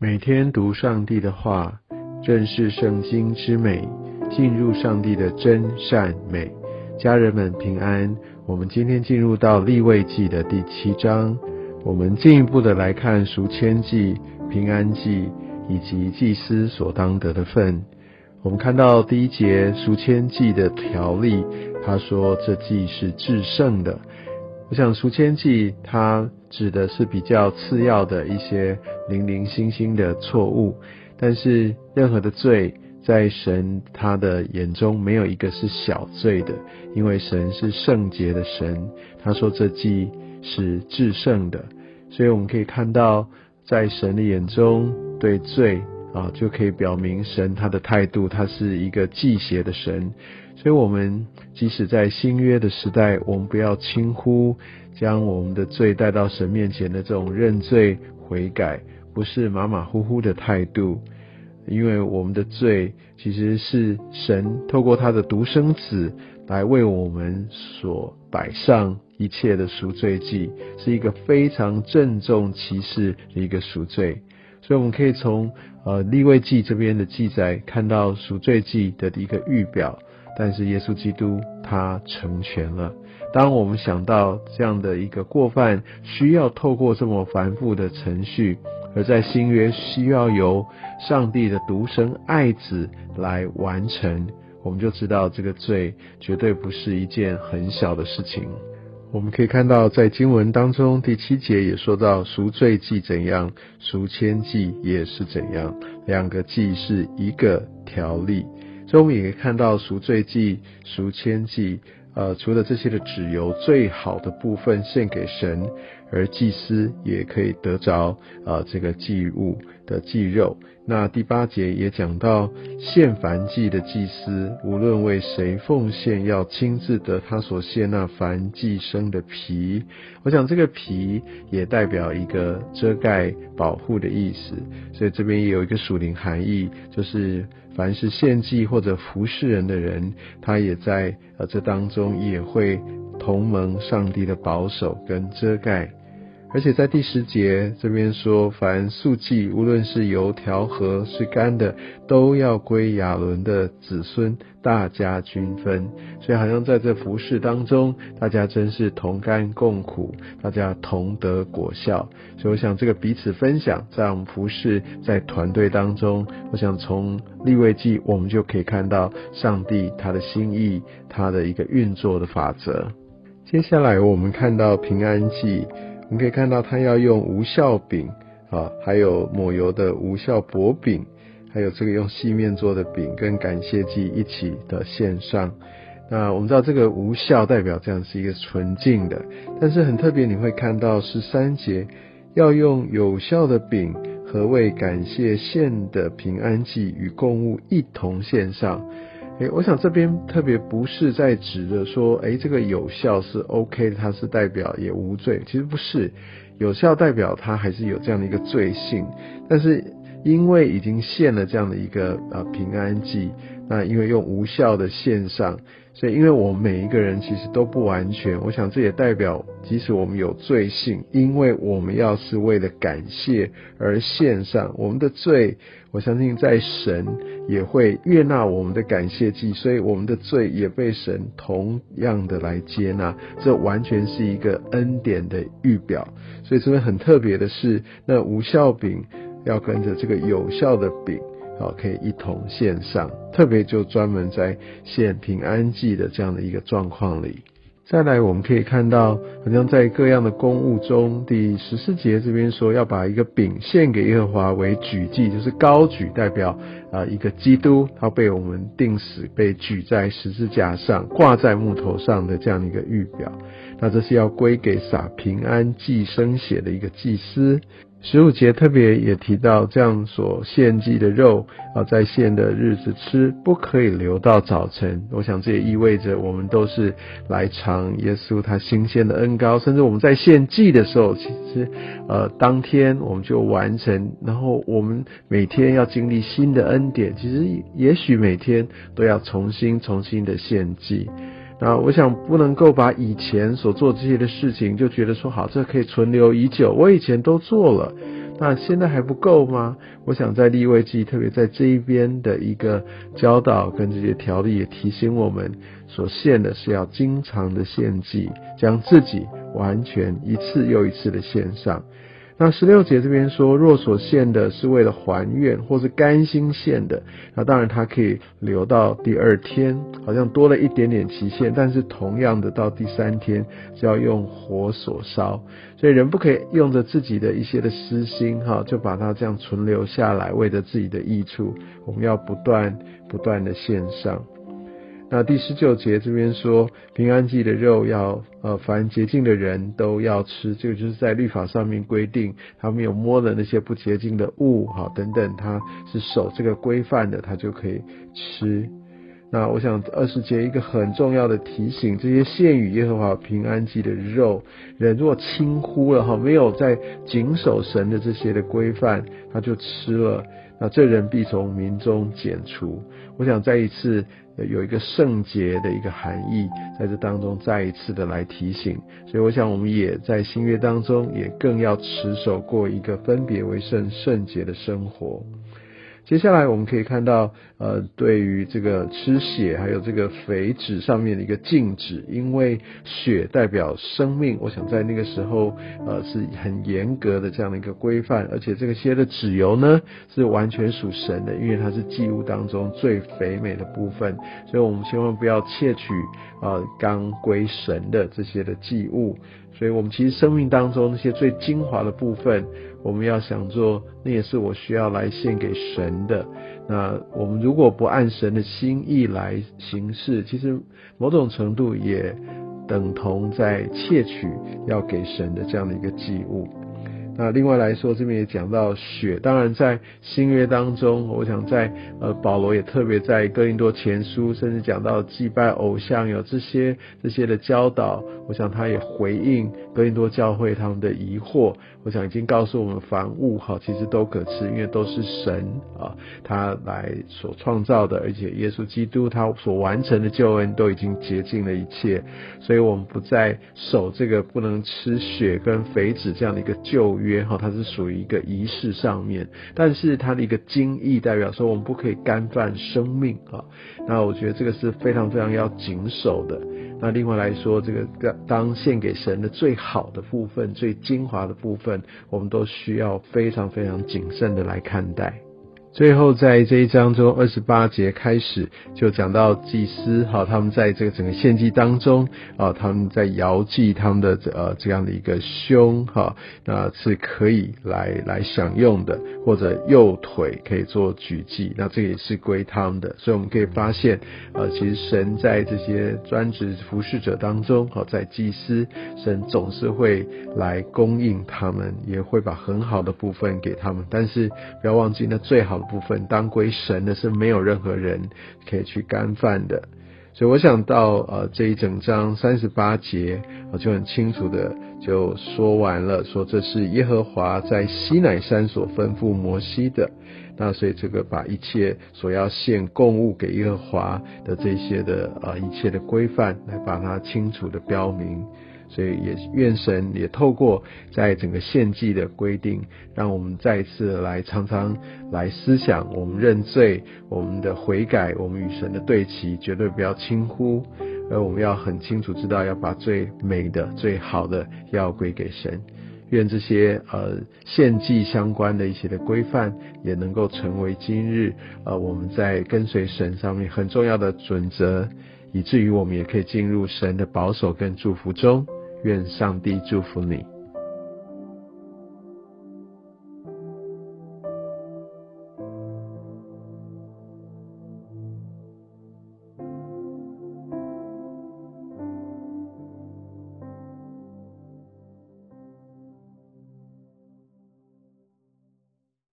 每天读上帝的话，认识圣经之美，进入上帝的真善美。家人们平安。我们今天进入到立位记的第七章，我们进一步的来看赎愆祭、平安祭以及祭司所当得的份。我们看到第一节赎愆祭的条例，他说这祭是至圣的。我想赎愆祭它指的是比较次要的一些零零星星的错误，但是任何的罪在神他的眼中没有一个是小罪的，因为神是圣洁的神，他说这祭是至圣的，所以我们可以看到在神的眼中对罪啊就可以表明神他的态度，他是一个祭邪的神。所以，我们即使在新约的时代，我们不要轻忽将我们的罪带到神面前的这种认罪悔改，不是马马虎虎的态度。因为我们的罪其实是神透过他的独生子来为我们所摆上一切的赎罪祭，是一个非常郑重其事的一个赎罪。所以，我们可以从呃立位记这边的记载看到赎罪祭的一个预表。但是耶稣基督他成全了。当我们想到这样的一个过犯需要透过这么繁复的程序，而在新约需要由上帝的独生爱子来完成，我们就知道这个罪绝对不是一件很小的事情。我们可以看到在经文当中第七节也说到赎罪祭怎样，赎愆祭也是怎样，两个祭是一个条例。所以我们也可以看到赎罪祭、赎愆祭，呃，除了这些的脂油最好的部分献给神，而祭司也可以得着呃这个祭物的祭肉。那第八节也讲到献燔祭的祭司，无论为谁奉献，要亲自得他所献那燔祭生的皮。我想这个皮也代表一个遮盖、保护的意思，所以这边也有一个属灵含义，就是。凡是献祭或者服侍人的人，他也在呃这当中也会同盟上帝的保守跟遮盖。而且在第十节这边说，凡素祭，无论是油调和是干的，都要归亚伦的子孙，大家均分。所以好像在这服饰当中，大家真是同甘共苦，大家同得果效。所以我想这个彼此分享，在我们服饰在团队当中，我想从立位记我们就可以看到上帝他的心意，他的一个运作的法则。接下来我们看到平安记。你可以看到，他要用无效饼啊，还有抹油的无效薄饼，还有这个用细面做的饼，跟感谢祭一起的献上。那我们知道，这个无效代表这样是一个纯净的，但是很特别，你会看到十三节要用有效的饼和为感谢献的平安祭与供物一同献上。诶，我想这边特别不是在指的说，诶，这个有效是 OK，它是代表也无罪，其实不是，有效代表它还是有这样的一个罪性，但是因为已经献了这样的一个呃平安祭，那因为用无效的献上。所以，因为我们每一个人其实都不完全，我想这也代表，即使我们有罪性，因为我们要是为了感谢而献上我们的罪，我相信在神也会悦纳我们的感谢祭，所以我们的罪也被神同样的来接纳，这完全是一个恩典的预表。所以这边很特别的是，那无效饼要跟着这个有效的饼。好，可以一同献上，特别就专门在献平安祭的这样的一个状况里。再来，我们可以看到，好像在各样的公务中，第十四节这边说要把一个饼献给耶和华为举祭，就是高举，代表啊一个基督，他被我们钉死，被举在十字架上，挂在木头上的这样的一个预表。那这是要归给撒平安祭生血的一个祭司。十五节特别也提到，这样所献祭的肉啊，在献的日子吃，不可以留到早晨。我想这也意味着，我们都是来尝耶稣他新鲜的恩膏，甚至我们在献祭的时候，其实呃当天我们就完成，然后我们每天要经历新的恩典，其实也许每天都要重新重新的献祭。那我想不能够把以前所做这些的事情就觉得说好，这可以存留已久，我以前都做了。那现在还不够吗？我想在立位记，特别在这一边的一个教导跟这些条例，也提醒我们，所献的是要经常的献祭，将自己完全一次又一次的献上。那十六节这边说，若所献的是为了还愿，或是甘心献的，那当然它可以留到第二天，好像多了一点点期限，但是同样的到第三天就要用火所烧，所以人不可以用着自己的一些的私心，哈，就把它这样存留下来，为着自己的益处，我们要不断不断的献上。那第十九节这边说，平安祭的肉要呃，凡洁净的人都要吃，这个就是在律法上面规定，他没有摸的那些不洁净的物，哈等等，他是守这个规范的，他就可以吃。那我想二十节一个很重要的提醒，这些献与耶和华平安祭的肉，人若轻忽了哈，没有在谨守神的这些的规范，他就吃了，那这人必从民中剪除。我想再一次有一个圣洁的一个含义，在这当中再一次的来提醒，所以我想我们也在新约当中，也更要持守过一个分别为圣圣洁的生活。接下来我们可以看到，呃，对于这个吃血还有这个肥脂上面的一个禁止，因为血代表生命，我想在那个时候，呃，是很严格的这样的一个规范，而且这个些的脂油呢，是完全属神的，因为它是祭物当中最肥美的部分，所以我们千万不要窃取，呃，刚归神的这些的祭物。所以，我们其实生命当中那些最精华的部分，我们要想做，那也是我需要来献给神的。那我们如果不按神的心意来行事，其实某种程度也等同在窃取要给神的这样的一个祭物。那另外来说，这边也讲到血，当然在新约当中，我想在呃保罗也特别在哥林多前书，甚至讲到祭拜偶像有这些这些的教导，我想他也回应哥林多教会他们的疑惑。我想已经告诉我们，凡物哈其实都可吃，因为都是神啊他来所创造的，而且耶稣基督他所完成的救恩都已经洁净了一切，所以我们不再守这个不能吃血跟肥脂这样的一个旧约约哈，它是属于一个仪式上面，但是它的一个精义代表说我们不可以干犯生命啊，那我觉得这个是非常非常要谨守的。那另外来说，这个当献给神的最好的部分、最精华的部分，我们都需要非常非常谨慎的来看待。最后，在这一章中二十八节开始，就讲到祭司哈，他们在这个整个献祭当中啊，他们在摇祭他们的呃这样的一个胸哈，那是可以来来享用的，或者右腿可以做举祭，那这也是归他们的。所以我们可以发现，呃，其实神在这些专职服侍者当中，好在祭司，神总是会来供应他们，也会把很好的部分给他们。但是不要忘记，那最好。部分当归神的是没有任何人可以去干犯的，所以我想到呃这一整章三十八节，我就很清楚的就说完了，说这是耶和华在西乃山所吩咐摩西的，那所以这个把一切所要献供物给耶和华的这些的呃一切的规范，来把它清楚的标明。所以也愿神也透过在整个献祭的规定，让我们再一次来常常来思想，我们认罪，我们的悔改，我们与神的对齐，绝对不要轻忽，而我们要很清楚知道，要把最美的、最好的要归给神。愿这些呃献祭相关的一些的规范，也能够成为今日呃我们在跟随神上面很重要的准则，以至于我们也可以进入神的保守跟祝福中。愿上帝祝福你。